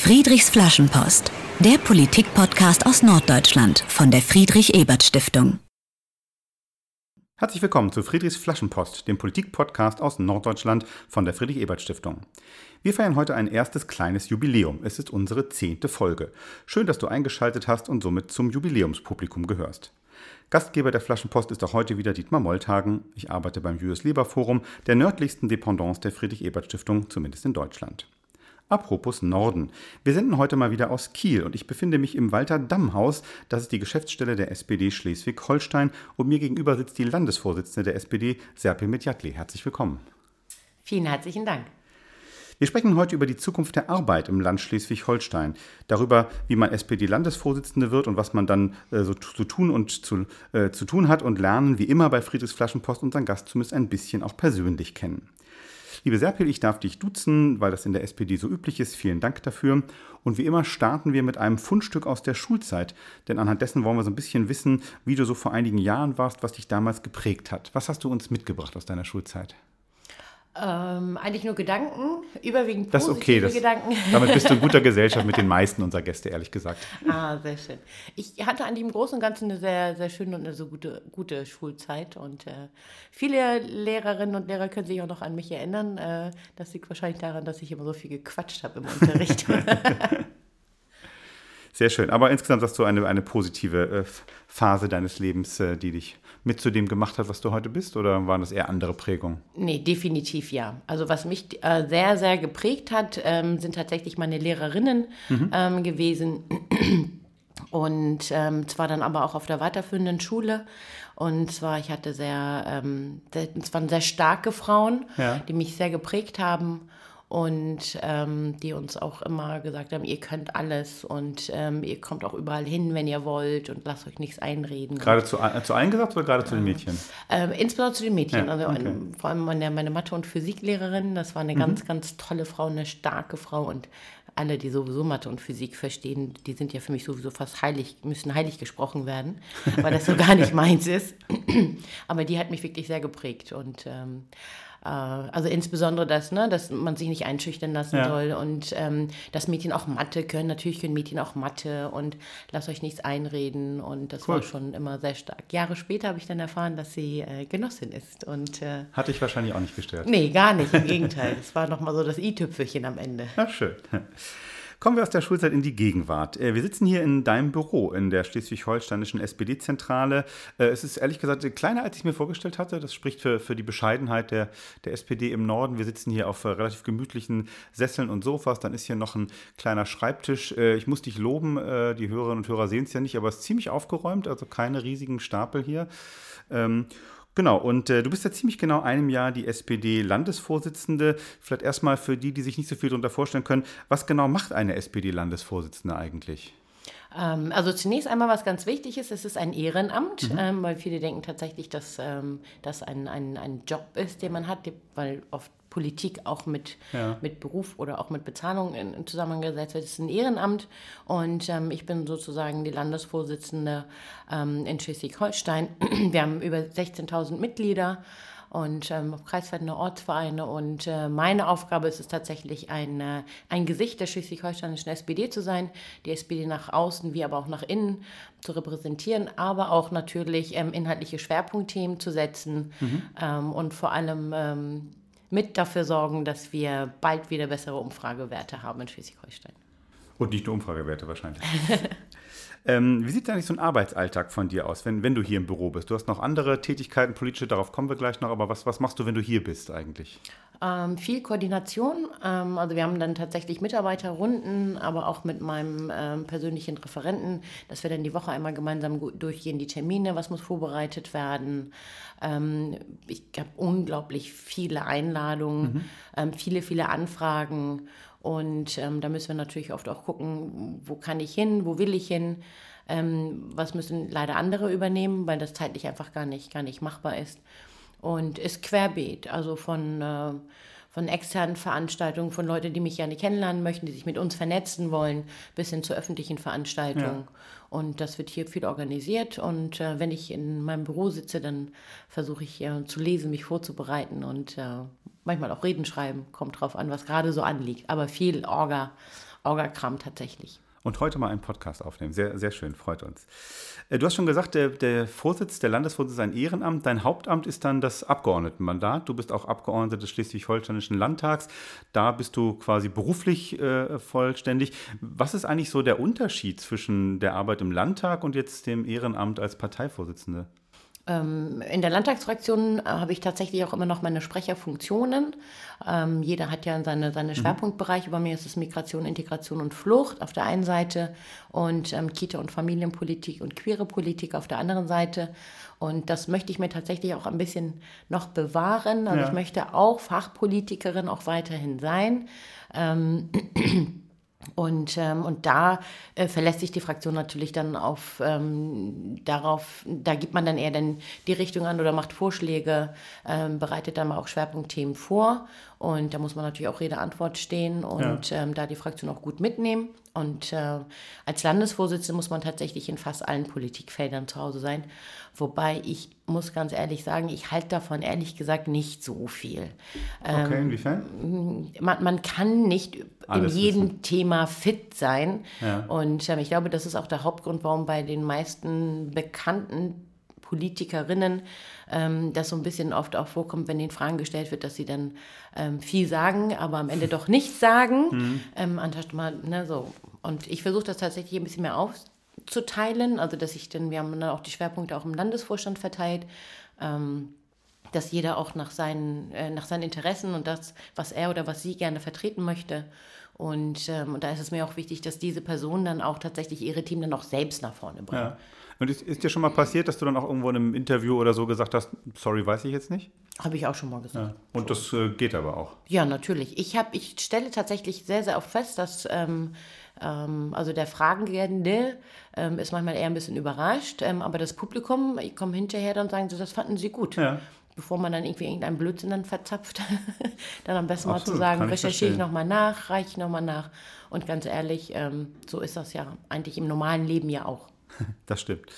Friedrichs Flaschenpost, der Politikpodcast aus Norddeutschland von der Friedrich-Ebert-Stiftung. Herzlich willkommen zu Friedrichs Flaschenpost, dem Politikpodcast aus Norddeutschland von der Friedrich-Ebert-Stiftung. Wir feiern heute ein erstes kleines Jubiläum. Es ist unsere zehnte Folge. Schön, dass du eingeschaltet hast und somit zum Jubiläumspublikum gehörst. Gastgeber der Flaschenpost ist auch heute wieder Dietmar Molthagen. Ich arbeite beim Julius Leber Forum, der nördlichsten Dependance der Friedrich-Ebert-Stiftung, zumindest in Deutschland. Apropos Norden. Wir senden heute mal wieder aus Kiel und ich befinde mich im Walter Dammhaus. Das ist die Geschäftsstelle der SPD Schleswig-Holstein und mir gegenüber sitzt die Landesvorsitzende der SPD, Serpil Medjatli. Herzlich willkommen. Vielen herzlichen Dank. Wir sprechen heute über die Zukunft der Arbeit im Land Schleswig-Holstein, darüber, wie man SPD-Landesvorsitzende wird und was man dann äh, so zu tun und zu, äh, zu tun hat und lernen, wie immer bei Friedrichs Flaschenpost unseren Gast zumindest ein bisschen auch persönlich kennen. Liebe Serpil, ich darf dich duzen, weil das in der SPD so üblich ist. Vielen Dank dafür. Und wie immer starten wir mit einem Fundstück aus der Schulzeit. Denn anhand dessen wollen wir so ein bisschen wissen, wie du so vor einigen Jahren warst, was dich damals geprägt hat. Was hast du uns mitgebracht aus deiner Schulzeit? Ähm, eigentlich nur Gedanken, überwiegend das positive okay, das, Gedanken. Damit bist du in guter Gesellschaft mit den meisten unserer Gäste, ehrlich gesagt. Ah, sehr schön. Ich hatte an dem Großen und Ganzen eine sehr, sehr schöne und eine so gute, gute Schulzeit. Und äh, viele Lehrerinnen und Lehrer können sich auch noch an mich erinnern. Äh, das liegt wahrscheinlich daran, dass ich immer so viel gequatscht habe im Unterricht. Sehr schön. Aber insgesamt hast du eine, eine positive äh, Phase deines Lebens, äh, die dich mit zu dem gemacht hat, was du heute bist? Oder waren das eher andere Prägungen? Nee, definitiv ja. Also was mich äh, sehr, sehr geprägt hat, ähm, sind tatsächlich meine Lehrerinnen mhm. ähm, gewesen. Und ähm, zwar dann aber auch auf der weiterführenden Schule. Und zwar, ich hatte sehr, ähm, es waren sehr starke Frauen, ja. die mich sehr geprägt haben und ähm, die uns auch immer gesagt haben, ihr könnt alles und ähm, ihr kommt auch überall hin, wenn ihr wollt und lasst euch nichts einreden. Gerade zu, äh, zu allen gesagt oder gerade zu den Mädchen? Ähm, insbesondere zu den Mädchen. Ja, also okay. vor allem meine, meine Mathe- und Physiklehrerin, das war eine mhm. ganz, ganz tolle Frau, eine starke Frau und alle, die sowieso Mathe und Physik verstehen, die sind ja für mich sowieso fast heilig, müssen heilig gesprochen werden, weil das so gar nicht meins ist. Aber die hat mich wirklich sehr geprägt und ähm, äh, also insbesondere das, ne, dass man sich nicht einschüchtern lassen ja. soll und ähm, dass Mädchen auch Mathe können. Natürlich können Mädchen auch Mathe und lasst euch nichts einreden und das cool. war schon immer sehr stark. Jahre später habe ich dann erfahren, dass sie äh, Genossin ist. Und, äh, Hat dich wahrscheinlich auch nicht gestört. Nee, gar nicht, im Gegenteil. Es war nochmal so das i-Tüpfelchen am Ende. Ach, schön. Kommen wir aus der Schulzeit in die Gegenwart. Äh, wir sitzen hier in deinem Büro in der schleswig-holsteinischen SPD-Zentrale. Äh, es ist ehrlich gesagt kleiner, als ich mir vorgestellt hatte. Das spricht für, für die Bescheidenheit der, der SPD im Norden. Wir sitzen hier auf äh, relativ gemütlichen Sesseln und Sofas. Dann ist hier noch ein kleiner Schreibtisch. Ich muss dich loben. Die Hörerinnen und Hörer sehen es ja nicht, aber es ist ziemlich aufgeräumt, also keine riesigen Stapel hier. Genau, und äh, du bist ja ziemlich genau einem Jahr die SPD-Landesvorsitzende. Vielleicht erstmal für die, die sich nicht so viel darunter vorstellen können, was genau macht eine SPD-Landesvorsitzende eigentlich? Ähm, also zunächst einmal, was ganz wichtig ist, es ist ein Ehrenamt, mhm. ähm, weil viele denken tatsächlich, dass ähm, das ein, ein, ein Job ist, den man hat, weil oft Politik auch mit, ja. mit Beruf oder auch mit Bezahlung in, in Zusammenhang gesetzt wird. Es ist ein Ehrenamt und ähm, ich bin sozusagen die Landesvorsitzende ähm, in Schleswig-Holstein. Wir haben über 16.000 Mitglieder und ähm, kreisweite Ortsvereine. Und äh, meine Aufgabe ist es tatsächlich, ein, äh, ein Gesicht der schleswig-holsteinischen SPD zu sein, die SPD nach außen wie aber auch nach innen zu repräsentieren, aber auch natürlich ähm, inhaltliche Schwerpunktthemen zu setzen mhm. ähm, und vor allem ähm, mit dafür sorgen, dass wir bald wieder bessere Umfragewerte haben in Schleswig-Holstein. Und nicht nur Umfragewerte wahrscheinlich. ähm, wie sieht eigentlich so ein Arbeitsalltag von dir aus, wenn, wenn du hier im Büro bist? Du hast noch andere Tätigkeiten, politische, darauf kommen wir gleich noch, aber was, was machst du, wenn du hier bist eigentlich? Ähm, viel Koordination. Ähm, also wir haben dann tatsächlich Mitarbeiterrunden, aber auch mit meinem ähm, persönlichen Referenten, dass wir dann die Woche einmal gemeinsam durchgehen, die Termine, was muss vorbereitet werden. Ähm, ich habe unglaublich viele Einladungen, mhm. Ähm, viele, viele Anfragen. Und ähm, da müssen wir natürlich oft auch gucken, wo kann ich hin, wo will ich hin. was müssen leider andere übernehmen, weil das zeitlich einfach gar nicht, gar nicht machbar ist und ist querbeet, also von, äh, von externen Veranstaltungen, von Leuten, die mich gerne kennenlernen möchten, die sich mit uns vernetzen wollen, bis hin zu öffentlichen Veranstaltungen. Ja. Und das wird hier viel organisiert. Und äh, wenn ich in meinem Büro sitze, dann versuche ich äh, zu lesen, mich vorzubereiten und äh, manchmal auch Reden schreiben. Kommt drauf an, was gerade so anliegt. Aber viel Orga Orgakram tatsächlich. Und heute mal einen Podcast aufnehmen. Sehr, sehr schön, freut uns. Äh, du hast schon gesagt, der, der Vorsitz, der Landesvorsitz ist ein Ehrenamt. Dein Hauptamt ist dann das Abgeordnetenmandat. Du bist auch Abgeordnete des Schleswig-Holsteinischen Landtags. Da bist du quasi beruflich äh, vollständig. Was ist eigentlich so der Unterschied zwischen der Arbeit im Landtag und jetzt dem Ehrenamt als Parteivorsitzende? Ähm, in der Landtagsfraktion äh, habe ich tatsächlich auch immer noch meine Sprecherfunktionen. Ähm, jeder hat ja seine, seine mhm. Schwerpunktbereiche. Bei mir ist es Migration, Integration und Flucht auf der einen Seite und ähm, Kita- und Familienpolitik und queere Politik auf der anderen Seite. Und das möchte ich mir tatsächlich auch ein bisschen noch bewahren. Also ja. ich möchte auch Fachpolitikerin auch weiterhin sein. Und, ähm, und da äh, verlässt sich die Fraktion natürlich dann auf ähm, darauf, da gibt man dann eher dann die Richtung an oder macht Vorschläge, ähm, bereitet dann mal auch Schwerpunktthemen vor. Und da muss man natürlich auch Rede Antwort stehen und ja. ähm, da die Fraktion auch gut mitnehmen. Und äh, als Landesvorsitzende muss man tatsächlich in fast allen Politikfeldern zu Hause sein. Wobei ich muss ganz ehrlich sagen, ich halte davon ehrlich gesagt nicht so viel. Okay, ähm, inwiefern? Man, man kann nicht Alles in jedem wissen. Thema fit sein. Ja. Und ähm, ich glaube, das ist auch der Hauptgrund, warum bei den meisten bekannten Politikerinnen ähm, das so ein bisschen oft auch vorkommt, wenn ihnen Fragen gestellt wird, dass sie dann ähm, viel sagen, aber am Ende doch nichts sagen. Mhm. Ähm, anstatt mal, ne, so. Und ich versuche das tatsächlich ein bisschen mehr aufzuteilen, also dass ich dann, wir haben dann auch die Schwerpunkte auch im Landesvorstand verteilt. Ähm, dass jeder auch nach seinen, äh, nach seinen Interessen und das, was er oder was sie gerne vertreten möchte. Und, ähm, und da ist es mir auch wichtig, dass diese Person dann auch tatsächlich ihre Team dann auch selbst nach vorne bringen. Ja. Und ist, ist, dir schon mal passiert, dass du dann auch irgendwo in einem Interview oder so gesagt hast, sorry, weiß ich jetzt nicht? Habe ich auch schon mal gesagt. Ja. Und das äh, geht aber auch. Ja, natürlich. Ich, hab, ich stelle tatsächlich sehr, sehr oft fest, dass ähm, ähm, also der Fragende ähm, ist manchmal eher ein bisschen überrascht, ähm, aber das Publikum, ich komme hinterher dann und sagen sie, das fanden sie gut. Ja bevor man dann irgendwie irgendeinen Blödsinn dann verzapft, dann am besten Absolut, mal zu sagen, recherchiere ich nochmal nach, reiche ich nochmal nach. Und ganz ehrlich, ähm, so ist das ja eigentlich im normalen Leben ja auch. Das stimmt.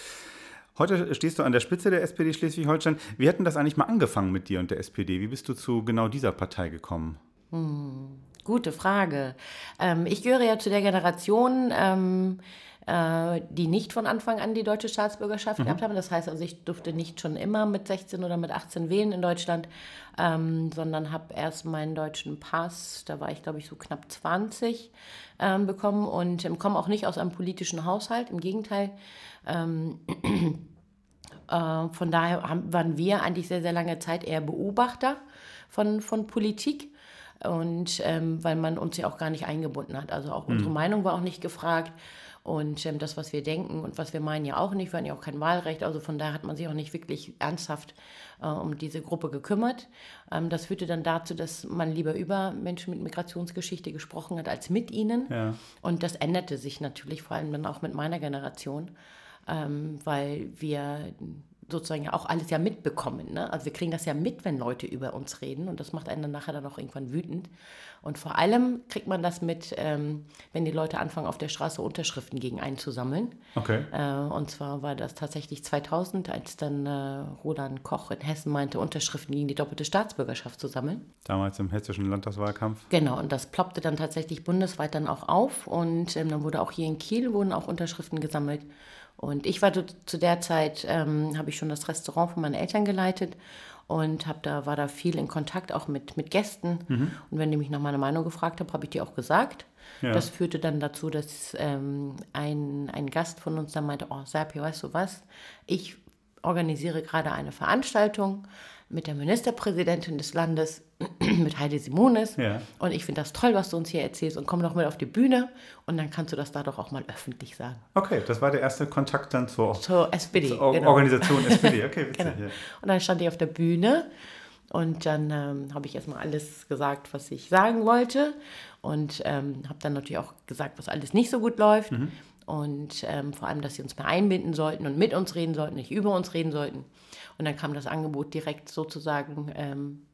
Heute stehst du an der Spitze der SPD Schleswig-Holstein. Wie hätten das eigentlich mal angefangen mit dir und der SPD? Wie bist du zu genau dieser Partei gekommen? Hm, gute Frage. Ähm, ich gehöre ja zu der Generation, ähm, äh, die nicht von Anfang an die deutsche Staatsbürgerschaft mhm. gehabt haben. Das heißt also, ich durfte nicht schon immer mit 16 oder mit 18 wählen in Deutschland, ähm, sondern habe erst meinen deutschen Pass, da war ich glaube ich so knapp 20, ähm, bekommen und ähm, komme auch nicht aus einem politischen Haushalt. Im Gegenteil. Ähm, äh, von daher haben, waren wir eigentlich sehr, sehr lange Zeit eher Beobachter von, von Politik und ähm, weil man uns ja auch gar nicht eingebunden hat. Also auch mhm. unsere Meinung war auch nicht gefragt. Und ähm, das, was wir denken und was wir meinen, ja auch nicht. Wir hatten ja auch kein Wahlrecht. Also von daher hat man sich auch nicht wirklich ernsthaft äh, um diese Gruppe gekümmert. Ähm, das führte dann dazu, dass man lieber über Menschen mit Migrationsgeschichte gesprochen hat als mit ihnen. Ja. Und das änderte sich natürlich vor allem dann auch mit meiner Generation, ähm, weil wir sozusagen auch alles ja mitbekommen. Ne? Also wir kriegen das ja mit, wenn Leute über uns reden und das macht einen dann nachher dann auch irgendwann wütend. Und vor allem kriegt man das mit, ähm, wenn die Leute anfangen, auf der Straße Unterschriften gegen einen zu sammeln. Okay. Äh, und zwar war das tatsächlich 2000, als dann äh, Roland Koch in Hessen meinte, Unterschriften gegen die doppelte Staatsbürgerschaft zu sammeln. Damals im hessischen Landtagswahlkampf. Genau, und das ploppte dann tatsächlich bundesweit dann auch auf und ähm, dann wurde auch hier in Kiel wurden auch Unterschriften gesammelt. Und ich war zu der Zeit, ähm, habe ich schon das Restaurant von meinen Eltern geleitet und hab da, war da viel in Kontakt auch mit, mit Gästen. Mhm. Und wenn die mich nach meiner Meinung gefragt haben, habe ich die auch gesagt. Ja. Das führte dann dazu, dass ähm, ein, ein Gast von uns dann meinte, oh Serpio, weißt du was, ich organisiere gerade eine Veranstaltung mit der Ministerpräsidentin des Landes, mit Heidi Simonis. Ja. Und ich finde das toll, was du uns hier erzählst. Und komm doch mal auf die Bühne und dann kannst du das da doch auch mal öffentlich sagen. Okay, das war der erste Kontakt dann zur, zur SPD. Zur genau. Organisation SPD. Okay, witzig. genau. ja. Und dann stand ich auf der Bühne und dann ähm, habe ich erstmal alles gesagt, was ich sagen wollte. Und ähm, habe dann natürlich auch gesagt, was alles nicht so gut läuft. Mhm. Und ähm, vor allem, dass sie uns mehr einbinden sollten und mit uns reden sollten, nicht über uns reden sollten. Und dann kam das Angebot direkt sozusagen ähm,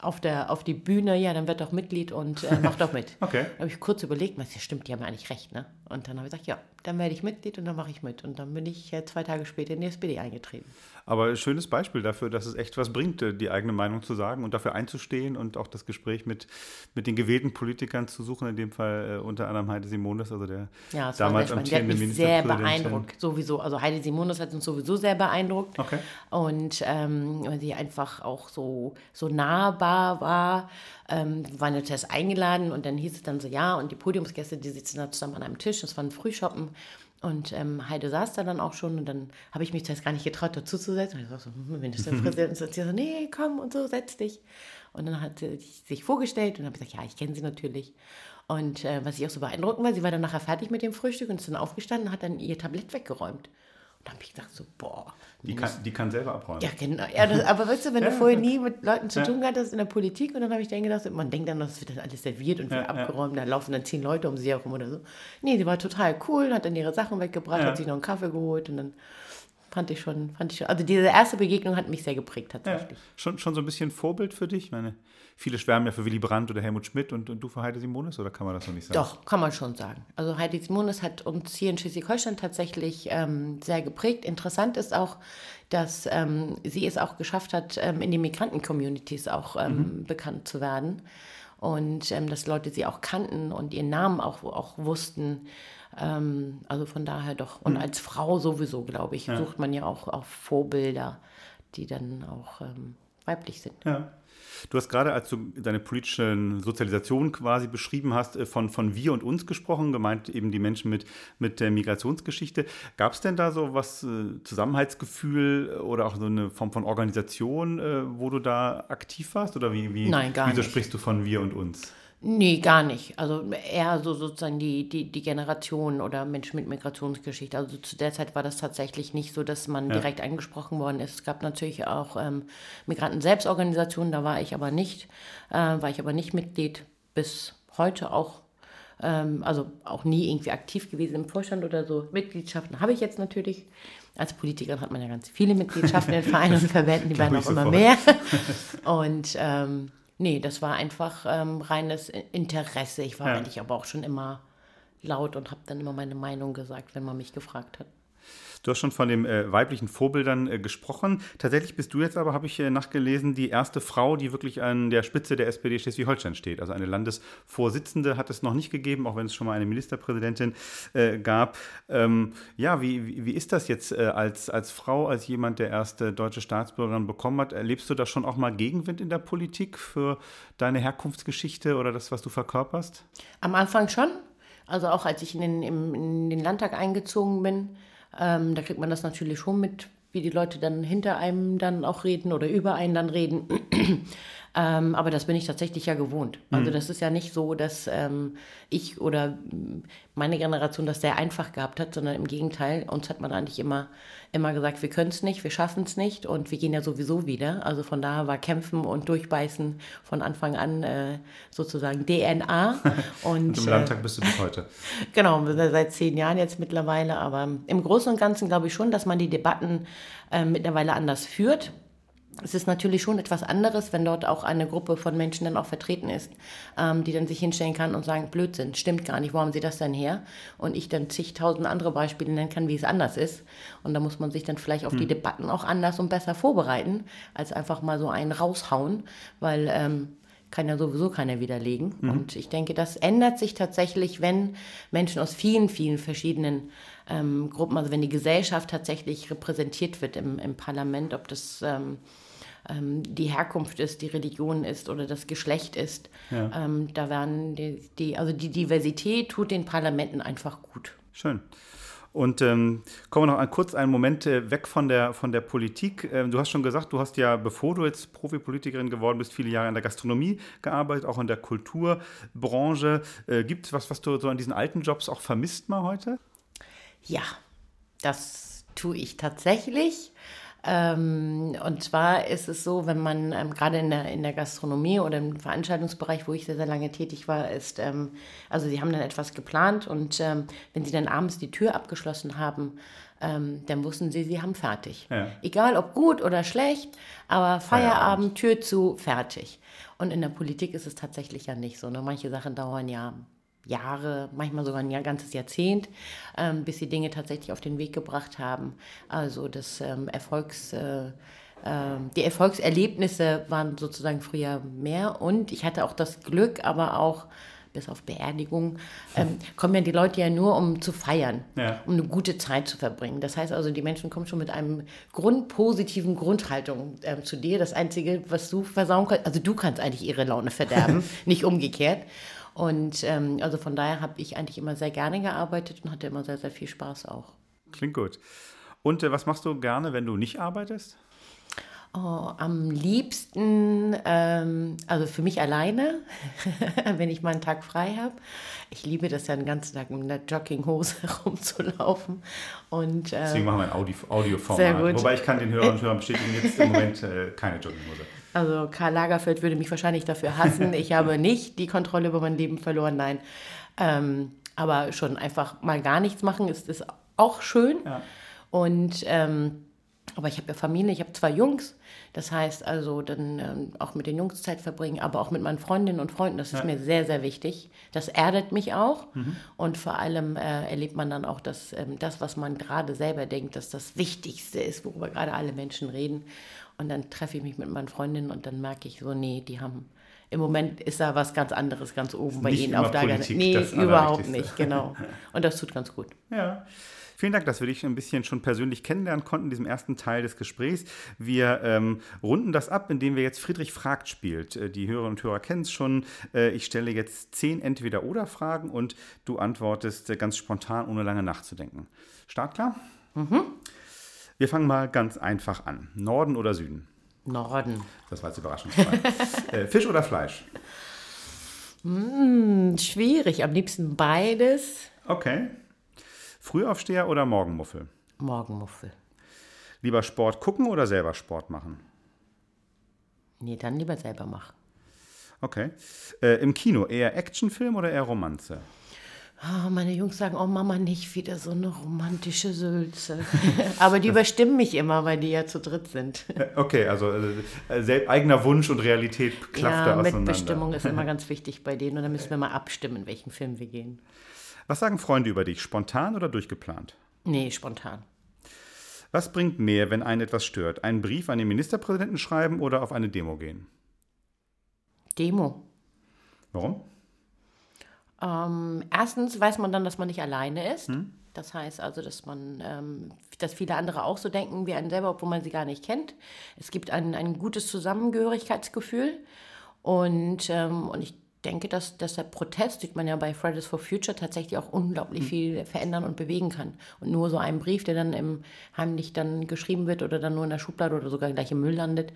auf, der, auf die Bühne, ja, dann wird doch Mitglied und äh, mach doch mit. okay. Da habe ich kurz überlegt, das stimmt, die haben ja eigentlich recht, ne? Und dann habe ich gesagt, ja, dann werde ich Mitglied und dann mache ich mit. Und dann bin ich äh, zwei Tage später in die SPD eingetreten. Aber schönes Beispiel dafür, dass es echt was bringt, äh, die eigene Meinung zu sagen und dafür einzustehen und auch das Gespräch mit, mit den gewählten Politikern zu suchen, in dem Fall äh, unter anderem Heide Simonis, also der Ja, damals amtierende mich sehr beeindruckt, sowieso. Also Heidi Simonis hat uns sowieso sehr beeindruckt. Okay. Und ähm, weil sie einfach auch so, so nahbar war. Ähm, waren jetzt erst eingeladen und dann hieß es dann so, ja, und die Podiumsgäste, die sitzen da zusammen an einem Tisch, das war ein Frühshoppen. Und ähm, Heide saß da dann auch schon und dann habe ich mich zuerst gar nicht getraut, dazu zu setzen. Und ich so, hm, Ministerpräsident, und sie so, nee, komm und so, setz dich. Und dann hat sie sich vorgestellt und habe gesagt, ja, ich kenne sie natürlich. Und äh, was ich auch so beeindruckend war, sie war dann nachher fertig mit dem Frühstück und ist dann aufgestanden und hat dann ihr Tablett weggeräumt. Und dann habe ich gedacht so, boah. Die kann, die kann selber abräumen. Ja, genau. Ja, das, aber weißt du, wenn du vorher nie mit Leuten zu tun hattest in der Politik und dann habe ich dann gedacht, man denkt dann, das wird dann alles serviert und wird abgeräumt, da laufen dann zehn Leute um sie herum oder so. Nee, sie war total cool, hat dann ihre Sachen weggebracht, hat sich noch einen Kaffee geholt und dann fand ich schon, fand ich schon, also diese erste Begegnung hat mich sehr geprägt Ja, tatsächlich. schon, schon so ein bisschen Vorbild für dich? Ich meine, viele schwärmen ja für Willy Brandt oder Helmut Schmidt und, und du für Heide Simonis, oder kann man das noch nicht sagen? Doch, kann man schon sagen. Also Heidi Simonis hat uns hier in Schleswig-Holstein tatsächlich ähm, sehr geprägt. Interessant ist auch, dass ähm, sie es auch geschafft hat, ähm, in den Migranten-Communities auch ähm, bekannt zu werden. Und ähm, dass Leute sie auch kannten und ihren Namen auch, auch wussten. Ähm, also von daher doch. Und als Frau sowieso, glaube ich, sucht man ja auch auf Vorbilder, die dann auch ähm, weiblich sind. Ja. Du hast gerade, als du deine politische Sozialisation quasi beschrieben hast, äh, von, von wir und uns gesprochen, gemeint eben die Menschen mit, mit der Migrationsgeschichte. Gab es denn da so was, äh, Zusammenhaltsgefühl oder auch so eine Form von Organisation, äh, wo du da aktiv warst? Oder wie, wie, Nein, gar wieso nicht. sprichst du von wir und uns? Nee, gar nicht. Also eher so sozusagen die, die, die Generation oder Menschen mit Migrationsgeschichte. Also zu der Zeit war das tatsächlich nicht so, dass man direkt angesprochen worden ist. Es gab natürlich auch ähm, Migranten-Selbstorganisationen, da war ich aber nicht, äh, war ich aber nicht Mitglied bis heute auch. Ähm, also auch nie irgendwie aktiv gewesen im Vorstand oder so. Mitgliedschaften habe ich jetzt natürlich. Als Politikerin hat man ja ganz viele Mitgliedschaften in Vereinen und Verbänden, die werden auch immer mehr. Und ähm, nee, das war einfach ähm, reines Interesse. Ich war Ja. eigentlich aber auch schon immer laut und habe dann immer meine Meinung gesagt, wenn man mich gefragt hat. Du hast schon von den äh, weiblichen Vorbildern äh, gesprochen. Tatsächlich bist du jetzt aber, habe ich äh, nachgelesen, die erste Frau, die wirklich an der Spitze der SPD Schleswig-Holstein steht. Also eine Landesvorsitzende hat es noch nicht gegeben, auch wenn es schon mal eine Ministerpräsidentin äh, gab. Ähm, ja, wie, wie, wie ist das jetzt äh, als, als Frau, als jemand, der erste deutsche Staatsbürgerin bekommen hat? Erlebst du da schon auch mal Gegenwind in der Politik für deine Herkunftsgeschichte oder das, was du verkörperst? Am Anfang schon. Also auch als ich in den, im, in den Landtag eingezogen bin, ähm, da kriegt man das natürlich schon mit, wie die Leute dann hinter einem dann auch reden oder über einen dann reden. Ähm, aber das bin ich tatsächlich ja gewohnt. Also das ist ja nicht so, dass ähm, ich oder meine Generation das sehr einfach gehabt hat, sondern im Gegenteil, uns hat man eigentlich immer, immer gesagt, wir können es nicht, wir schaffen es nicht und wir gehen ja sowieso wieder. Also von daher war Kämpfen und Durchbeißen von Anfang an äh, sozusagen DNA. Und, Und im äh, Landtag bist du bis heute. Genau, seit zehn Jahren jetzt mittlerweile, aber im Großen und Ganzen glaube ich schon, dass man die Debatten äh, mittlerweile anders führt. Es ist natürlich schon etwas anderes, wenn dort auch eine Gruppe von Menschen dann auch vertreten ist, ähm, die dann sich hinstellen kann und sagen, Blödsinn, stimmt gar nicht, wo haben Sie das denn her? Und ich dann zigtausend andere Beispiele nennen kann, wie es anders ist. Und da muss man sich dann vielleicht auf die Debatten auch anders und besser vorbereiten, als einfach mal so einen raushauen, weil ähm, kann ja sowieso keiner widerlegen. Und ich denke, das ändert sich tatsächlich, wenn Menschen aus vielen, vielen verschiedenen ähm, Gruppen, also wenn die Gesellschaft tatsächlich repräsentiert wird im, im Parlament, ob das ähm, ähm, die Herkunft ist, die Religion ist oder das Geschlecht ist. Ähm, da werden die, die, also die Diversität tut den Parlamenten einfach gut. Schön. Und ähm, kommen wir noch ein, kurz einen Moment äh, weg von der, von der Politik. Ähm, du hast schon gesagt, du hast ja, bevor du jetzt Profipolitikerin geworden bist, viele Jahre in der Gastronomie gearbeitet, auch in der Kulturbranche. Äh, Gibt es was, was du so an diesen alten Jobs auch vermisst mal heute? Ja, das tue ich tatsächlich. Ähm, und zwar ist es so, wenn man ähm, gerade in der, in der Gastronomie oder im Veranstaltungsbereich, wo ich sehr, sehr lange tätig war, ist, ähm, also sie haben dann etwas geplant und ähm, wenn sie dann abends die Tür abgeschlossen haben, ähm, dann wussten sie, sie haben fertig. Ja. Egal ob gut oder schlecht, aber Feierabend. Feierabend, Tür zu, fertig. Und in der Politik ist es tatsächlich ja nicht so. Ne? Manche Sachen dauern ja Jahre, manchmal sogar ein ganzes Jahrzehnt, ähm, bis sie Dinge tatsächlich auf den Weg gebracht haben. Also das ähm, Erfolgs, äh, äh, die Erfolgserlebnisse waren sozusagen früher mehr und ich hatte auch das Glück, aber auch bis auf Beerdigung, ähm, kommen ja die Leute ja nur, um zu feiern, ja. um eine gute Zeit zu verbringen. Das heißt also, die Menschen kommen schon mit einem grundpositiven Grundhaltung ähm, zu dir. Das Einzige, was du versauen kannst, also du kannst eigentlich ihre Laune verderben, nicht umgekehrt. Und ähm, also von daher habe ich eigentlich immer sehr gerne gearbeitet und hatte immer sehr, sehr viel Spaß auch. Klingt gut. Und äh, was machst du gerne, wenn du nicht arbeitest? Oh, am liebsten, ähm, also für mich alleine, wenn ich mal einen Tag frei habe. Ich liebe das ja den ganzen Tag mit einer Jogginghose rumzulaufen. Und, äh, Deswegen machen wir ein Audio Audioformat. Wobei ich kann den Hörern und Hörern bestätigen, jetzt im Moment äh, keine Jogginghose. Also Karl Lagerfeld würde mich wahrscheinlich dafür hassen. Ich habe nicht die Kontrolle über mein Leben verloren, nein. Ähm, aber schon einfach mal gar nichts machen ist, ist auch schön. Ja. Und ähm, aber ich habe ja Familie, ich habe zwei Jungs. Das heißt also dann ähm, auch mit den Jungs Zeit verbringen, aber auch mit meinen Freundinnen und Freunden. Das ist ja. mir sehr, sehr wichtig. Das erdet mich auch. Mhm. Und vor allem äh, erlebt man dann auch, dass ähm, das, was man gerade selber denkt, dass das Wichtigste ist, worüber gerade alle Menschen reden. Und dann treffe ich mich mit meinen Freundinnen und dann merke ich so, nee, die haben im Moment ist da was ganz anderes ganz oben bei ihnen auf der Agenda. Nee, überhaupt nicht, genau. Und das tut ganz gut. Ja. Vielen Dank, dass wir dich ein bisschen schon persönlich kennenlernen konnten in diesem ersten Teil des Gesprächs. Wir ähm, runden das ab, indem wir jetzt Friedrich fragt spielt. Äh, die Hörerinnen und Hörer kennen es schon. Äh, ich stelle jetzt zehn Entweder-Oder-Fragen und du antwortest äh, ganz spontan, ohne lange nachzudenken. Startklar? Mhm. Wir fangen mal ganz einfach an. Norden oder Süden? Norden. Das war jetzt Überraschungsfrei. äh, Fisch oder Fleisch? Mm, schwierig, am liebsten beides. Okay. Frühaufsteher oder Morgenmuffel? Morgenmuffel. Lieber Sport gucken oder selber Sport machen? Nee, dann lieber selber machen. Okay. Äh, Im Kino eher Actionfilm oder eher Romanze? Oh, meine Jungs sagen, oh Mama, nicht wieder so eine romantische Sülze. Aber die überstimmen mich immer, weil die ja zu dritt sind. Äh, okay, also äh, eigener Wunsch und Realität klafft ja, da auseinander. Mitbestimmung ist immer ganz wichtig bei denen und dann müssen wir mal abstimmen, welchen Film wir gehen. Was sagen Freunde über dich? Spontan oder durchgeplant? Nee, spontan. Was bringt mehr, wenn einen etwas stört? Einen Brief an den Ministerpräsidenten schreiben oder auf eine Demo gehen? Demo. Warum? Ähm, erstens weiß man dann, dass man nicht alleine ist. Hm? Das heißt also, dass man, ähm, dass viele andere auch so denken wie einen selber, obwohl man sie gar nicht kennt. Es gibt ein, ein gutes Zusammengehörigkeitsgefühl. Und, ähm, und ich denke, dass, dass der Protest, sieht man ja bei Fridays for Future, tatsächlich auch unglaublich mhm. viel verändern und bewegen kann. Und nur so ein Brief, der dann im heimlich dann geschrieben wird oder dann nur in der Schublade oder sogar gleich im Müll landet,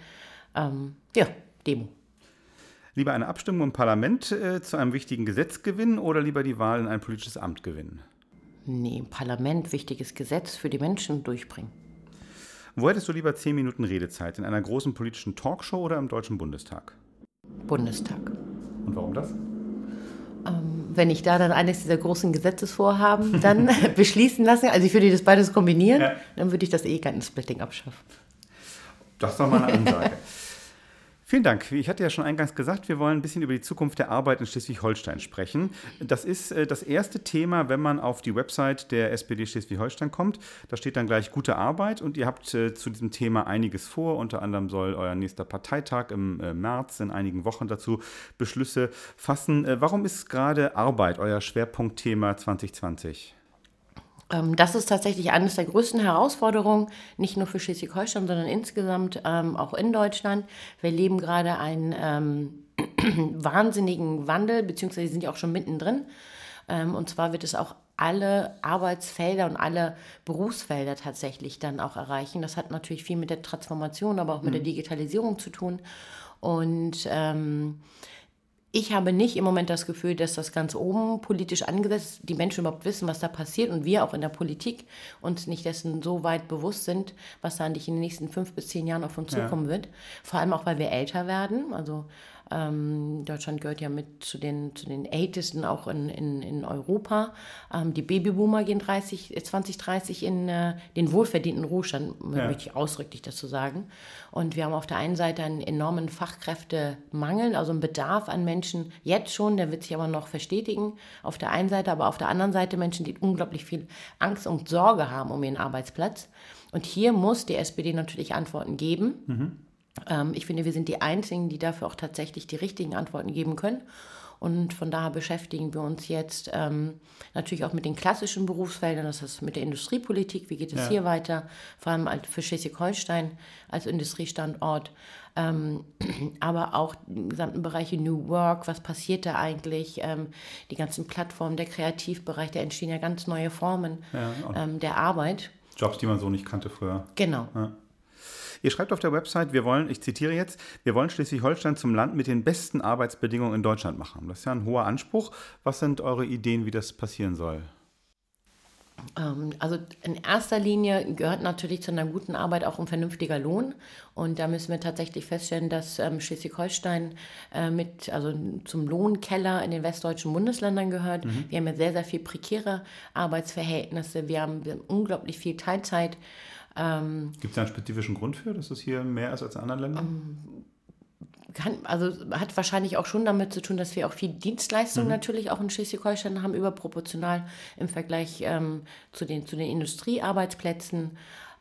ähm, ja, Demo. Lieber eine Abstimmung im Parlament äh, zu einem wichtigen Gesetz gewinnen oder lieber die Wahl in ein politisches Amt gewinnen? Nee, im Parlament wichtiges Gesetz für die Menschen durchbringen. Wo hättest du lieber zehn Minuten Redezeit? In einer großen politischen Talkshow oder im Deutschen Bundestag? Bundestag. Und warum das? Ähm, wenn ich da dann eines dieser großen Gesetzesvorhaben dann beschließen lasse, also ich würde das beides kombinieren, ja. dann würde ich das E-Splitting abschaffen. Das ist doch mal eine Ansage. Vielen Dank. Ich hatte ja schon eingangs gesagt, wir wollen ein bisschen über die Zukunft der Arbeit in Schleswig-Holstein sprechen. Das ist äh, das erste Thema, wenn man auf die Website der SPD Schleswig-Holstein kommt. Da steht dann gleich gute Arbeit und ihr habt äh, zu diesem Thema einiges vor. Unter anderem soll euer nächster Parteitag im äh, März in einigen Wochen dazu Beschlüsse fassen. Warum ist gerade Arbeit euer Schwerpunktthema 2020? Ähm, das ist tatsächlich eines der größten Herausforderungen, nicht nur für Schleswig-Holstein, sondern insgesamt ähm, auch in Deutschland. Wir erleben gerade einen ähm, wahnsinnigen Wandel, beziehungsweise sind ja auch schon mittendrin. Ähm, und zwar wird es auch alle Arbeitsfelder und alle Berufsfelder tatsächlich dann auch erreichen. Das hat natürlich viel mit der Transformation, aber auch mit mhm. der Digitalisierung zu tun. Und ähm, ich habe nicht im Moment das Gefühl, dass das ganz oben politisch angesetzt ist, die Menschen überhaupt wissen, was da passiert und wir auch in der Politik uns nicht dessen so weit bewusst sind, was da eigentlich in den nächsten fünf bis zehn Jahren auf uns zukommen ja. wird. Vor allem auch, weil wir älter werden. Also Ähm, Deutschland gehört ja mit zu den, zu den ältesten auch in, in, in Europa. Ähm, die Babyboomer gehen 30, 2030 in äh, den wohlverdienten Ruhestand, ja. möchte ich ausdrücklich dazu sagen. Und wir haben auf der einen Seite einen enormen Fachkräftemangel, also einen Bedarf an Menschen jetzt schon, der wird sich aber noch verstetigen. Auf der einen Seite, aber auf der anderen Seite Menschen, die unglaublich viel Angst und Sorge haben um ihren Arbeitsplatz. Und hier muss die SPD natürlich Antworten geben. Mhm. Ähm, ich finde, wir sind die Einzigen, die dafür auch tatsächlich die richtigen Antworten geben können. Und von daher beschäftigen wir uns jetzt ähm, natürlich auch mit den klassischen Berufsfeldern, das heißt mit der Industriepolitik, wie geht es ja. hier weiter, vor allem für Schleswig-Holstein als Industriestandort, ähm, aber auch die gesamten Bereiche New Work, was passiert da eigentlich, ähm, die ganzen Plattformen, der Kreativbereich, da entstehen ja ganz neue Formen ja, ähm, der Arbeit. Jobs, die man so nicht kannte früher. Genau. Ja. Ihr schreibt auf der Website, wir wollen, ich zitiere jetzt, wir wollen Schleswig-Holstein zum Land mit den besten Arbeitsbedingungen in Deutschland machen. Das ist ja ein hoher Anspruch. Was sind eure Ideen, wie das passieren soll? Ähm, also in erster Linie gehört natürlich zu einer guten Arbeit auch ein vernünftiger Lohn. Und da müssen wir tatsächlich feststellen, dass ähm, Schleswig-Holstein äh, mit, also zum Lohnkeller in den westdeutschen Bundesländern gehört. Mhm. Wir haben ja sehr, sehr viel prekäre Arbeitsverhältnisse. Wir haben, wir haben unglaublich viel Teilzeit. Ähm, Gibt es da einen spezifischen Grund für, dass es hier mehr ist als in anderen Ländern? Ähm, kann, also hat wahrscheinlich auch schon damit zu tun, dass wir auch viel Dienstleistung mhm. natürlich auch in Schleswig-Holstein haben, überproportional im Vergleich ähm, zu, den, zu den Industriearbeitsplätzen.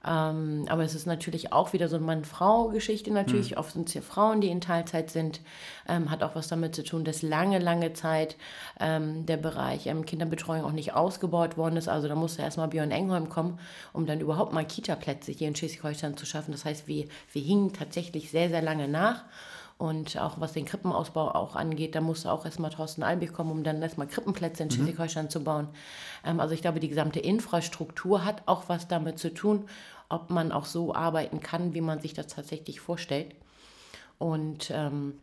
Ähm, aber es ist natürlich auch wieder so eine Mann-Frau-Geschichte natürlich. Mhm. Oft sind es ja Frauen, die in Teilzeit sind. Ähm, hat auch was damit zu tun, dass lange, lange Zeit ähm, der Bereich ähm, Kinderbetreuung auch nicht ausgebaut worden ist. Also da musste erstmal Björn Engholm kommen, um dann überhaupt mal Kita-Plätze hier in Schleswig-Holstein zu schaffen. Das heißt, wir, wir hingen tatsächlich sehr, sehr lange nach. Und auch was den Krippenausbau auch angeht, da musste auch erstmal Thorsten Albig kommen, um dann erstmal Krippenplätze in mhm. Schleswig-Holstein zu bauen. Ähm, also ich glaube, die gesamte Infrastruktur hat auch was damit zu tun ob man auch so arbeiten kann, wie man sich das tatsächlich vorstellt. Und ähm,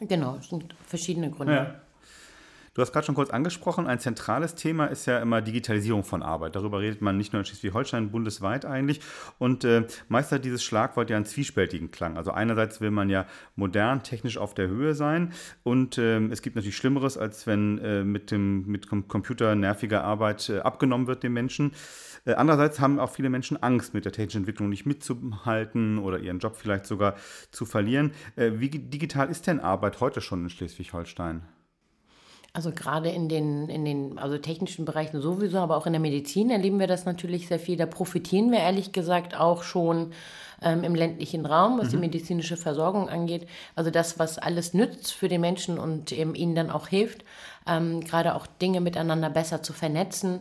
genau, es sind verschiedene Gründe. Ja. Du hast gerade schon kurz angesprochen, ein zentrales Thema ist ja immer Digitalisierung von Arbeit. Darüber redet man nicht nur in Schleswig-Holstein, bundesweit eigentlich. Und äh, meist hat dieses Schlagwort ja einen zwiespältigen Klang. Also einerseits will man ja modern, technisch auf der Höhe sein. Und äh, es gibt natürlich Schlimmeres, als wenn äh, mit dem mit Computer nerviger Arbeit äh, abgenommen wird den Menschen. Äh, andererseits haben auch viele Menschen Angst, mit der technischen Entwicklung nicht mitzuhalten oder ihren Job vielleicht sogar zu verlieren. Äh, wie digital ist denn Arbeit heute schon in Schleswig-Holstein? Also gerade in den, in den also technischen Bereichen sowieso, aber auch in der Medizin erleben wir das natürlich sehr viel. Da profitieren wir ehrlich gesagt auch schon ähm, im ländlichen Raum, was mhm. die medizinische Versorgung angeht. Also das, was alles nützt für den Menschen und eben ihnen dann auch hilft, ähm, gerade auch Dinge miteinander besser zu vernetzen.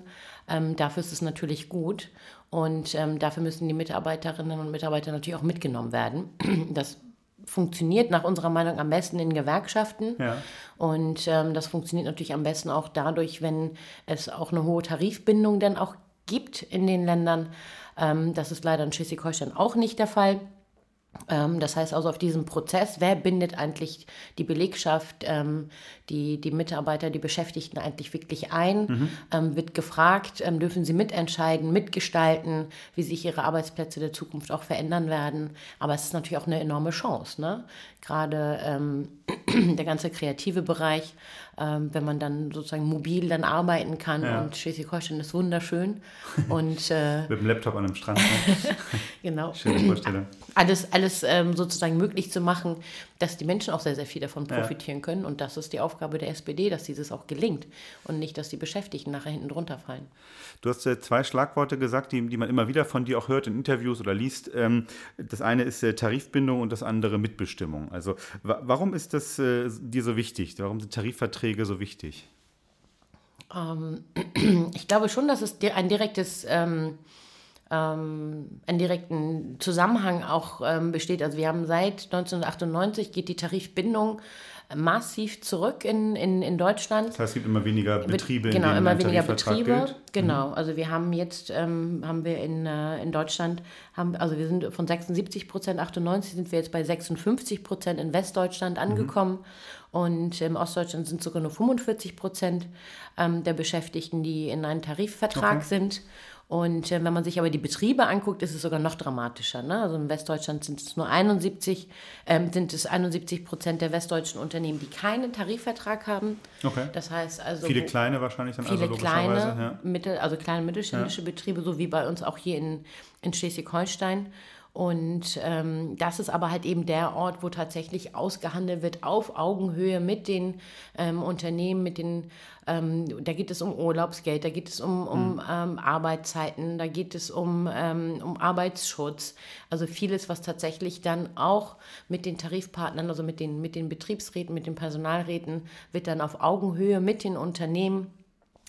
Ähm, dafür ist es natürlich gut. Und ähm, dafür müssen die Mitarbeiterinnen und Mitarbeiter natürlich auch mitgenommen werden. Das funktioniert nach unserer Meinung am besten in Gewerkschaften. Ja. Und ähm, das funktioniert natürlich am besten auch dadurch, wenn es auch eine hohe Tarifbindung dann auch gibt in den Ländern. Ähm, das ist leider in Schleswig-Holstein auch nicht der Fall. Ähm, das heißt also auf diesem Prozess, wer bindet eigentlich die Belegschaft, ähm, die, die Mitarbeiter, die Beschäftigten eigentlich wirklich ein, mhm. ähm, wird gefragt, dürfen sie mitentscheiden, mitgestalten, wie sich ihre Arbeitsplätze der Zukunft auch verändern werden. Aber es ist natürlich auch eine enorme Chance. Ne? Gerade ähm, der ganze kreative Bereich, ähm, wenn man dann sozusagen mobil dann arbeiten kann ja. und Schleswig-Holstein ist wunderschön. und, äh, Mit dem Laptop an einem Strand. Ne? genau. Schöne Vorstellung. Alles, alles ähm, sozusagen möglich zu machen, dass die Menschen auch sehr, sehr viel davon profitieren ja. können. Und das ist die Aufgabe der SPD, dass dieses auch gelingt und nicht, dass die Beschäftigten nachher hinten drunter fallen. Du hast äh, zwei Schlagworte gesagt, die, die man immer wieder von dir auch hört in Interviews oder liest. Ähm, das eine ist äh, Tarifbindung und das andere Mitbestimmung. Also warum ist das äh, dir so wichtig? Warum sind Tarifverträge so wichtig? Ähm, ich glaube schon, dass es ein direktes ähm, ähm, einen direkten Zusammenhang auch ähm, besteht. Also wir haben seit 1998 geht die Tarifbindung massiv zurück in, in, in Deutschland. Das heißt, es gibt immer weniger Betriebe, genau, in denen immer weniger Betriebe. Gilt. Genau, mhm. also wir haben jetzt ähm, haben wir in, äh, in Deutschland haben also wir sind von 76 Prozent 98 sind wir jetzt bei 56 Prozent in Westdeutschland mhm. angekommen mhm. und im Ostdeutschland sind sogar nur 45 Prozent ähm, der Beschäftigten, die in einem Tarifvertrag okay. sind. Und äh, wenn man sich aber die Betriebe anguckt, ist es sogar noch dramatischer. Ne? Also in Westdeutschland sind es nur 71, ähm, sind es 71 Prozent der westdeutschen Unternehmen, die keinen Tarifvertrag haben. Okay. Das heißt also viele kleine wahrscheinlich dann viele also kleine, ja. mittel, also kleine mittelständische ja. Betriebe, so wie bei uns auch hier in, in Schleswig-Holstein. Und ähm, das ist aber halt eben der Ort, wo tatsächlich ausgehandelt wird auf Augenhöhe mit den ähm, Unternehmen, mit den, ähm, da geht es um Urlaubsgeld, da geht es um, um mhm. Arbeitszeiten, da geht es um, ähm, um Arbeitsschutz. Also vieles, was tatsächlich dann auch mit den Tarifpartnern, also mit den, mit den Betriebsräten, mit den Personalräten, wird dann auf Augenhöhe mit den Unternehmen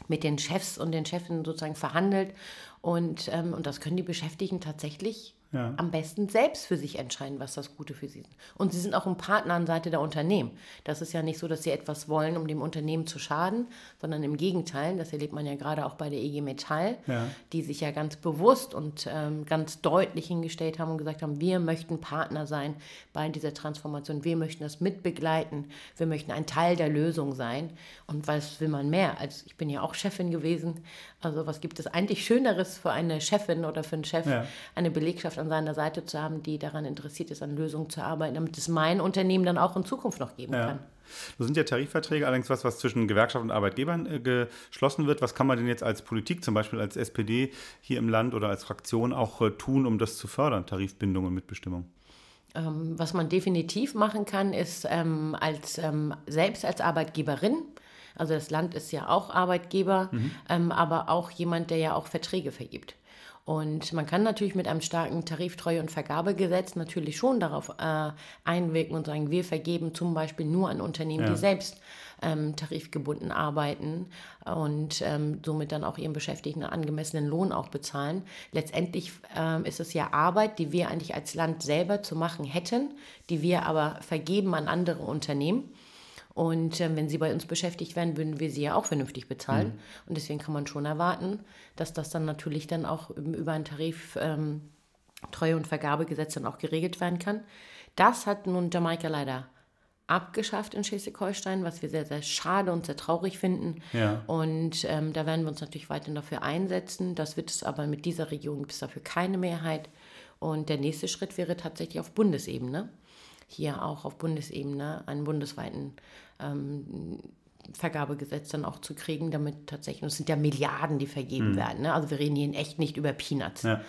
mit den Chefs und den Chefinnen sozusagen verhandelt. Und, ähm, und das können die Beschäftigten tatsächlich ja. am besten selbst für sich entscheiden, was das Gute für sie ist. Und sie sind auch ein Partner an Seite der Unternehmen. Das ist ja nicht so, dass sie etwas wollen, um dem Unternehmen zu schaden, sondern im Gegenteil, das erlebt man ja gerade auch bei der EG Metall, ja. die sich ja ganz bewusst und ähm, ganz deutlich hingestellt haben und gesagt haben, wir möchten Partner sein bei dieser Transformation, wir möchten das mitbegleiten, wir möchten ein Teil der Lösung sein. Und was will man mehr? Als ich bin ja auch Chefin gewesen, also was gibt es eigentlich Schöneres für eine Chefin oder für einen Chef, ja. eine Belegschaft an seiner Seite zu haben, die daran interessiert ist, an Lösungen zu arbeiten, damit es mein Unternehmen dann auch in Zukunft noch geben ja. kann. Das sind ja Tarifverträge, allerdings was, was zwischen Gewerkschaft und Arbeitgebern äh, geschlossen wird. Was kann man denn jetzt als Politik, zum Beispiel als SPD hier im Land oder als Fraktion auch äh, tun, um das zu fördern, Tarifbindung und Mitbestimmung? Ähm, was man definitiv machen kann, ist ähm, als, ähm, selbst als Arbeitgeberin also das Land ist ja auch Arbeitgeber, mhm. ähm, aber auch jemand, der ja auch Verträge vergibt. Und man kann natürlich mit einem starken Tariftreue- und Vergabegesetz natürlich schon darauf äh, einwirken und sagen, wir vergeben zum Beispiel nur an Unternehmen, ja. die selbst ähm, tarifgebunden arbeiten und ähm, somit dann auch ihren Beschäftigten einen angemessenen Lohn auch bezahlen. Letztendlich ähm, ist es ja Arbeit, die wir eigentlich als Land selber zu machen hätten, die wir aber vergeben an andere Unternehmen. Und äh, wenn sie bei uns beschäftigt werden, würden wir sie ja auch vernünftig bezahlen. Mhm. Und deswegen kann man schon erwarten, dass das dann natürlich dann auch über ein Tarif ähm, Treue- und Vergabegesetz dann auch geregelt werden kann. Das hat nun Jamaika leider abgeschafft in Schleswig-Holstein, was wir sehr, sehr schade und sehr traurig finden. Ja. Und ähm, da werden wir uns natürlich weiterhin dafür einsetzen. Das wird es aber mit dieser Regierung gibt es dafür keine Mehrheit. Und der nächste Schritt wäre tatsächlich auf Bundesebene hier auch auf Bundesebene einen bundesweiten ähm, Vergabegesetz dann auch zu kriegen, damit tatsächlich, und es sind ja Milliarden, die vergeben mhm. werden. Ne? Also wir reden hier in echt nicht über Peanuts. Ja.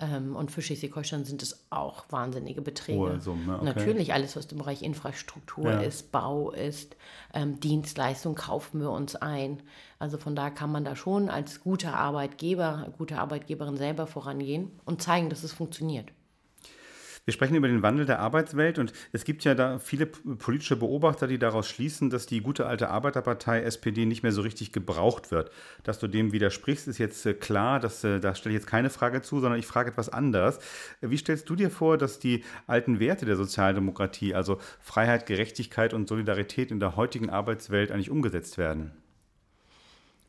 Ähm, und für Schleswig-Holstein sind es auch wahnsinnige Beträge. Summen, ne? okay. Natürlich alles, was im Bereich Infrastruktur ja. ist, Bau ist, ähm, Dienstleistung kaufen wir uns ein. Also von da kann man da schon als guter Arbeitgeber, gute Arbeitgeberin selber vorangehen und zeigen, dass es funktioniert. Wir sprechen über den Wandel der Arbeitswelt und es gibt ja da viele politische Beobachter, die daraus schließen, dass die gute alte Arbeiterpartei SPD nicht mehr so richtig gebraucht wird. Dass du dem widersprichst, ist jetzt äh, klar, dass, äh, da stelle ich jetzt keine Frage zu, sondern ich frage etwas anders. Wie stellst du dir vor, dass die alten Werte der Sozialdemokratie, also Freiheit, Gerechtigkeit und Solidarität in der heutigen Arbeitswelt eigentlich umgesetzt werden?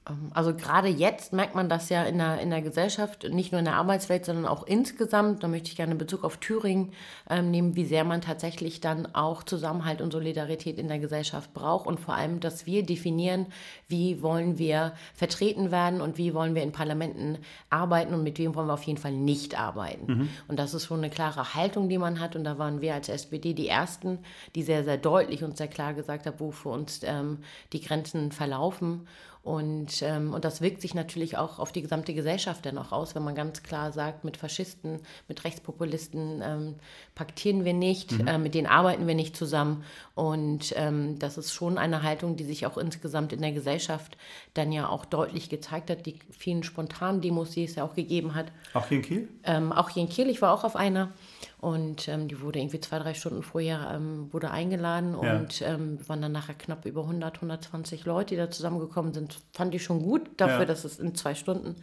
Ähm, also gerade jetzt merkt man das ja in der, in der Gesellschaft, nicht nur in der Arbeitswelt, sondern auch insgesamt. Da möchte ich gerne Bezug auf Thüringen ähm, nehmen, wie sehr man tatsächlich dann auch Zusammenhalt und Solidarität in der Gesellschaft braucht und vor allem, dass wir definieren, wie wollen wir vertreten werden und wie wollen wir in Parlamenten arbeiten und mit wem wollen wir auf jeden Fall nicht arbeiten. Mhm. Und das ist schon eine klare Haltung, die man hat. Und da waren wir als SPD die Ersten, die sehr, sehr deutlich und sehr klar gesagt haben, wo für uns ähm, die Grenzen verlaufen. Und, ähm, und das wirkt sich natürlich auch auf die gesamte Gesellschaft dann auch aus, wenn man ganz klar sagt, mit Faschisten, mit Rechtspopulisten ähm, paktieren wir nicht, mhm. äh, mit denen arbeiten wir nicht zusammen. Und ähm, das ist schon eine Haltung, die sich auch insgesamt in der Gesellschaft dann ja auch deutlich gezeigt hat, die vielen spontanen Demos, die es ja auch gegeben hat. Auch hier in Kiel? Ähm, auch hier in Kiel, ich war auch auf einer. Und ähm, die wurde irgendwie zwei, drei Stunden vorher ähm, wurde eingeladen ja. und ähm, waren dann nachher knapp über 100, 120 Leute, die da zusammengekommen sind. Fand ich schon gut dafür, ja. dass es in zwei Stunden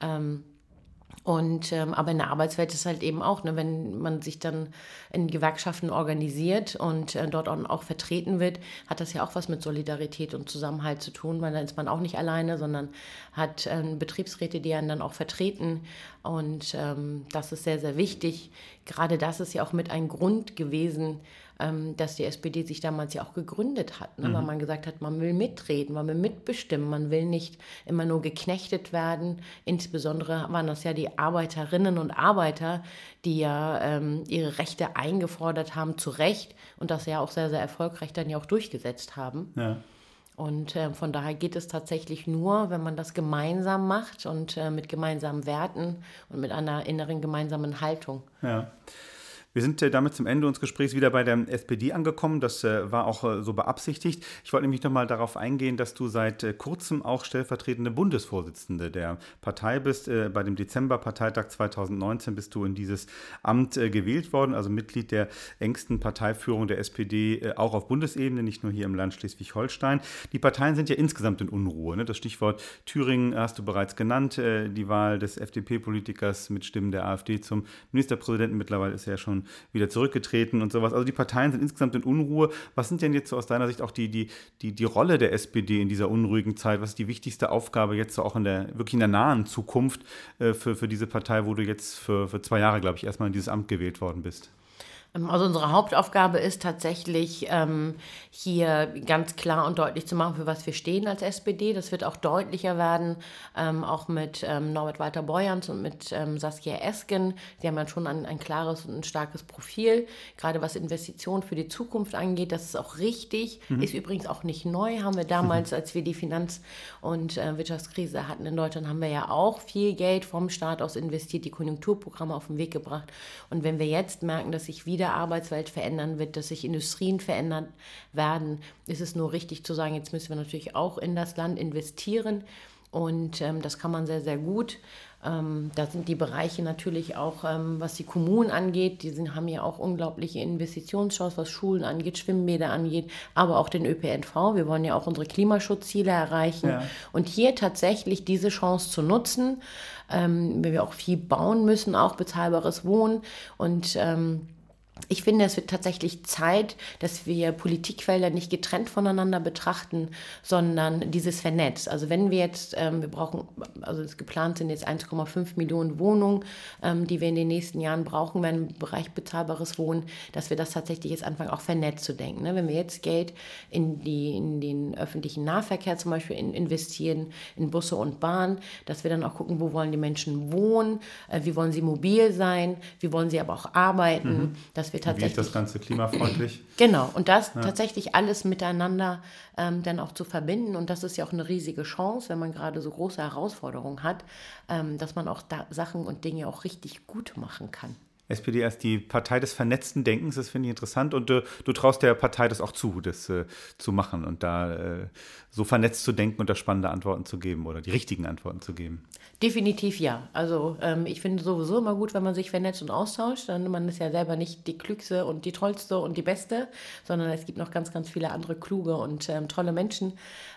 ähm, und ähm, aber in der Arbeitswelt ist halt eben auch, ne, wenn man sich dann in Gewerkschaften organisiert und äh, dort auch, vertreten wird, hat das ja auch was mit Solidarität und Zusammenhalt zu tun, weil dann ist man auch nicht alleine, sondern hat äh, Betriebsräte, die einen dann auch vertreten. Und ähm, das ist sehr, sehr wichtig. Gerade das ist ja auch mit ein Grund gewesen, ähm, dass die SPD sich damals ja auch gegründet hat, ne? mhm. weil man gesagt hat, man will mitreden, man will mitbestimmen, man will nicht immer nur geknechtet werden. Insbesondere waren das ja die Arbeiterinnen und Arbeiter, die ja ähm, ihre Rechte eingefordert haben, zu Recht und das ja auch sehr, sehr erfolgreich dann ja auch durchgesetzt haben. Ja. Und äh, von daher geht es tatsächlich nur, wenn man das gemeinsam macht und äh, mit gemeinsamen Werten und mit einer inneren gemeinsamen Haltung. Ja. Wir sind äh, damit zum Ende unseres Gesprächs wieder bei der SPD angekommen. Das äh, war auch äh, so beabsichtigt. Ich wollte nämlich noch mal darauf eingehen, dass du seit kurzem auch stellvertretende Bundesvorsitzende der Partei bist. Bei dem Dezember-Parteitag 2019 bist du in dieses Amt gewählt worden, also Mitglied der engsten Parteiführung der SPD, auch auf Bundesebene, nicht nur hier im Land Schleswig-Holstein. Die Parteien sind ja insgesamt in Unruhe. Ne? Das Stichwort Thüringen hast du bereits genannt. Die Wahl des FDP-Politikers mit Stimmen der AfD zum Ministerpräsidenten mittlerweile ist ja schon wieder zurückgetreten und sowas. Also die Parteien sind insgesamt in Unruhe. Was sind denn jetzt so aus deiner Sicht auch die, die, die, die Rolle der SPD in dieser unruhigen Zeit? Was ist die wichtigste Aufgabe jetzt so auch in der wirklich in der nahen Zukunft äh, für, für diese Partei, wo du jetzt für, für zwei Jahre, glaube ich, erstmal in dieses Amt gewählt worden bist? Ähm, also unsere Hauptaufgabe ist tatsächlich ähm, hier ganz klar und deutlich zu machen, für was wir stehen als SPD. Das wird auch deutlicher werden, ähm, auch mit Norbert Walter Beuerns und mit Saskia Esken. Sie haben ja schon ein, ein klares und ein starkes Profil, gerade was Investitionen für die Zukunft angeht. Das ist auch richtig, mhm. ist übrigens auch nicht neu. Haben wir damals, als wir die Finanz- und äh, Wirtschaftskrise hatten in Deutschland, haben wir ja auch viel Geld vom Staat aus investiert, die Konjunkturprogramme auf den Weg gebracht. Und wenn wir jetzt merken, dass sich wieder Arbeitswelt verändern wird, dass sich Industrien verändern werden, ist es nur richtig zu sagen, jetzt müssen wir natürlich auch in das Land investieren. Und ähm, das kann man sehr, sehr gut. Ähm, da sind die Bereiche natürlich auch, ähm, was die Kommunen angeht, die sind, haben ja auch unglaubliche Investitionschancen, was Schulen angeht, Schwimmbäder angeht, aber auch den ÖPNV. Wir wollen ja auch unsere Klimaschutzziele erreichen. Ja. Und hier tatsächlich diese Chance zu nutzen, ähm, weil wir auch viel bauen müssen, auch bezahlbares Wohnen und ähm, ich finde, es wird tatsächlich Zeit, dass wir Politikfelder nicht getrennt voneinander betrachten, sondern dieses vernetzt. Also wenn wir jetzt, ähm, wir brauchen, also es geplant sind jetzt 1,5 Millionen Wohnungen, ähm, die wir in den nächsten Jahren brauchen werden im Bereich bezahlbares Wohnen, dass wir das tatsächlich jetzt anfangen, auch vernetzt zu denken. Ne? Wenn wir jetzt Geld in, die, in den öffentlichen Nahverkehr zum Beispiel in, investieren, in Busse und Bahn, dass wir dann auch gucken, wo wollen die Menschen wohnen, äh, wie wollen sie mobil sein, wie wollen sie aber auch arbeiten, mhm. dass dass wir tatsächlich. Wie ist das Ganze klimafreundlich? Genau, und das ja. tatsächlich alles miteinander ähm, dann auch zu verbinden. Und das ist ja auch eine riesige Chance, wenn man gerade so große Herausforderungen hat, ähm, dass man auch da Sachen und Dinge auch richtig gut machen kann. SPD als die Partei des vernetzten Denkens, das finde ich interessant. Und äh, du traust der Partei das auch zu, das äh, zu machen und da äh, so vernetzt zu denken und da spannende Antworten zu geben oder die richtigen Antworten zu geben. Definitiv ja. Also ähm, ich finde sowieso immer gut, wenn man sich vernetzt und austauscht. Dann man ist ja selber nicht die klügste und die tollste und die beste, sondern es gibt noch ganz, ganz viele andere kluge und ähm, tolle Menschen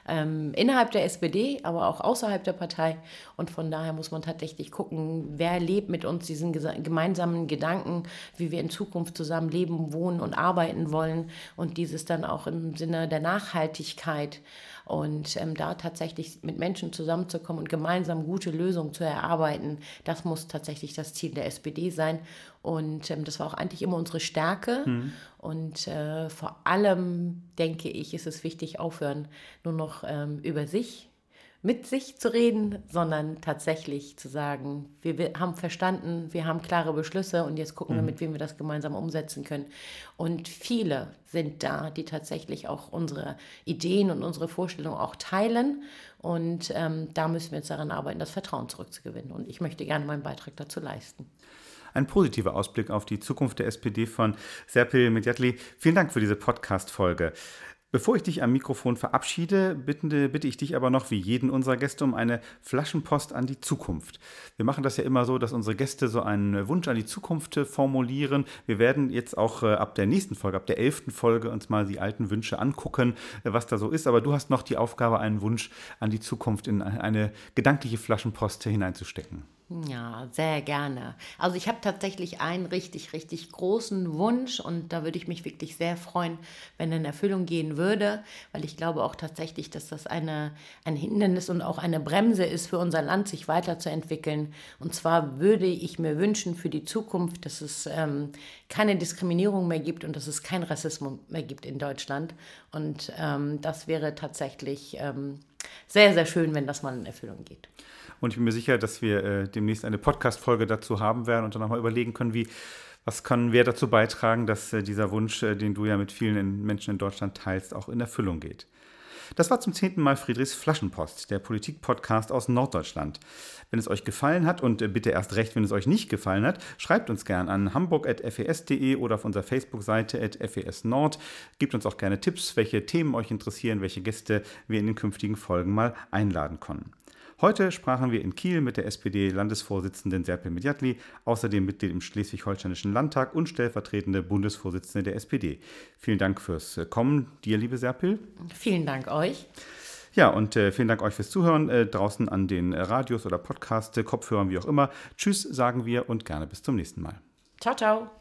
ähm, innerhalb der SPD, aber auch außerhalb der Partei. Und von daher muss man tatsächlich gucken, wer lebt mit uns diesen gemeinsamen Gedanken, wie wir in Zukunft zusammen leben, wohnen und arbeiten wollen und dieses dann auch im Sinne der Nachhaltigkeit und ähm, da tatsächlich mit Menschen zusammenzukommen und gemeinsam gute Lösungen zu erarbeiten, das muss tatsächlich das Ziel der SPD sein. Und ähm, das war auch eigentlich immer unsere Stärke. Mhm. Und äh, vor allem, denke ich, ist es wichtig, aufhören, nur noch ähm, über sich mit sich zu reden, sondern tatsächlich zu sagen, wir, wir haben verstanden, wir haben klare Beschlüsse und jetzt gucken mhm. wir, mit wem wir das gemeinsam umsetzen können. Und viele sind da, die tatsächlich auch unsere Ideen und unsere Vorstellungen auch teilen. Und ähm, da müssen wir jetzt daran arbeiten, das Vertrauen zurückzugewinnen. Und ich möchte gerne meinen Beitrag dazu leisten ein positiver Ausblick auf die Zukunft der SPD von Serpil Medjatli. Vielen Dank für diese Podcast-Folge. Bevor ich dich am Mikrofon verabschiede, bitte, bitte ich dich aber noch wie jeden unserer Gäste um eine Flaschenpost an die Zukunft. Wir machen das ja immer so, dass unsere Gäste so einen Wunsch an die Zukunft äh, formulieren. Wir werden jetzt auch äh, ab der nächsten Folge, ab der elften Folge uns mal die alten Wünsche angucken, äh, was da so ist. Aber du hast noch die Aufgabe, einen Wunsch an die Zukunft in eine gedankliche Flaschenpost hineinzustecken. Ja, sehr gerne. Also ich habe tatsächlich einen richtig, richtig großen Wunsch und da würde ich mich wirklich sehr freuen, wenn er in Erfüllung gehen würde, weil ich glaube auch tatsächlich, dass das eine, ein Hindernis und auch eine Bremse ist für unser Land, sich weiterzuentwickeln. Und zwar würde ich mir wünschen für die Zukunft, dass es ähm, keine Diskriminierung mehr gibt und dass es keinen Rassismus mehr gibt in Deutschland. Und ähm, das wäre tatsächlich ähm, sehr, sehr schön, wenn das mal in Erfüllung geht. Und ich bin mir sicher, dass wir äh, demnächst eine Podcast-Folge dazu haben werden und dann nochmal überlegen können, wie, was kann wer dazu beitragen, dass äh, dieser Wunsch, äh, den du ja mit vielen Menschen in Deutschland teilst, auch in Erfüllung geht. Das war zum zehnten Mal Friedrichs Flaschenpost, der Politik-Podcast aus Norddeutschland. Wenn es euch gefallen hat und bitte erst recht, wenn es euch nicht gefallen hat, schreibt uns gern an hamburg.fes.de oder auf unserer Facebook-Seite at FES Nord. Gebt uns auch gerne Tipps, welche Themen euch interessieren, welche Gäste wir in den künftigen Folgen mal einladen können. Heute sprachen wir in Kiel mit der SPD-Landesvorsitzenden Serpil Medjatli, außerdem Mitglied im Schleswig-Holsteinischen Landtag und stellvertretende Bundesvorsitzende der SPD. Vielen Dank fürs Kommen, dir, liebe Serpil. Vielen Dank euch. Ja, und äh, vielen Dank euch fürs Zuhören äh, draußen an den Radios oder Podcast, äh, Kopfhörern, wie auch immer. Tschüss, sagen wir und gerne bis zum nächsten Mal. Ciao, ciao.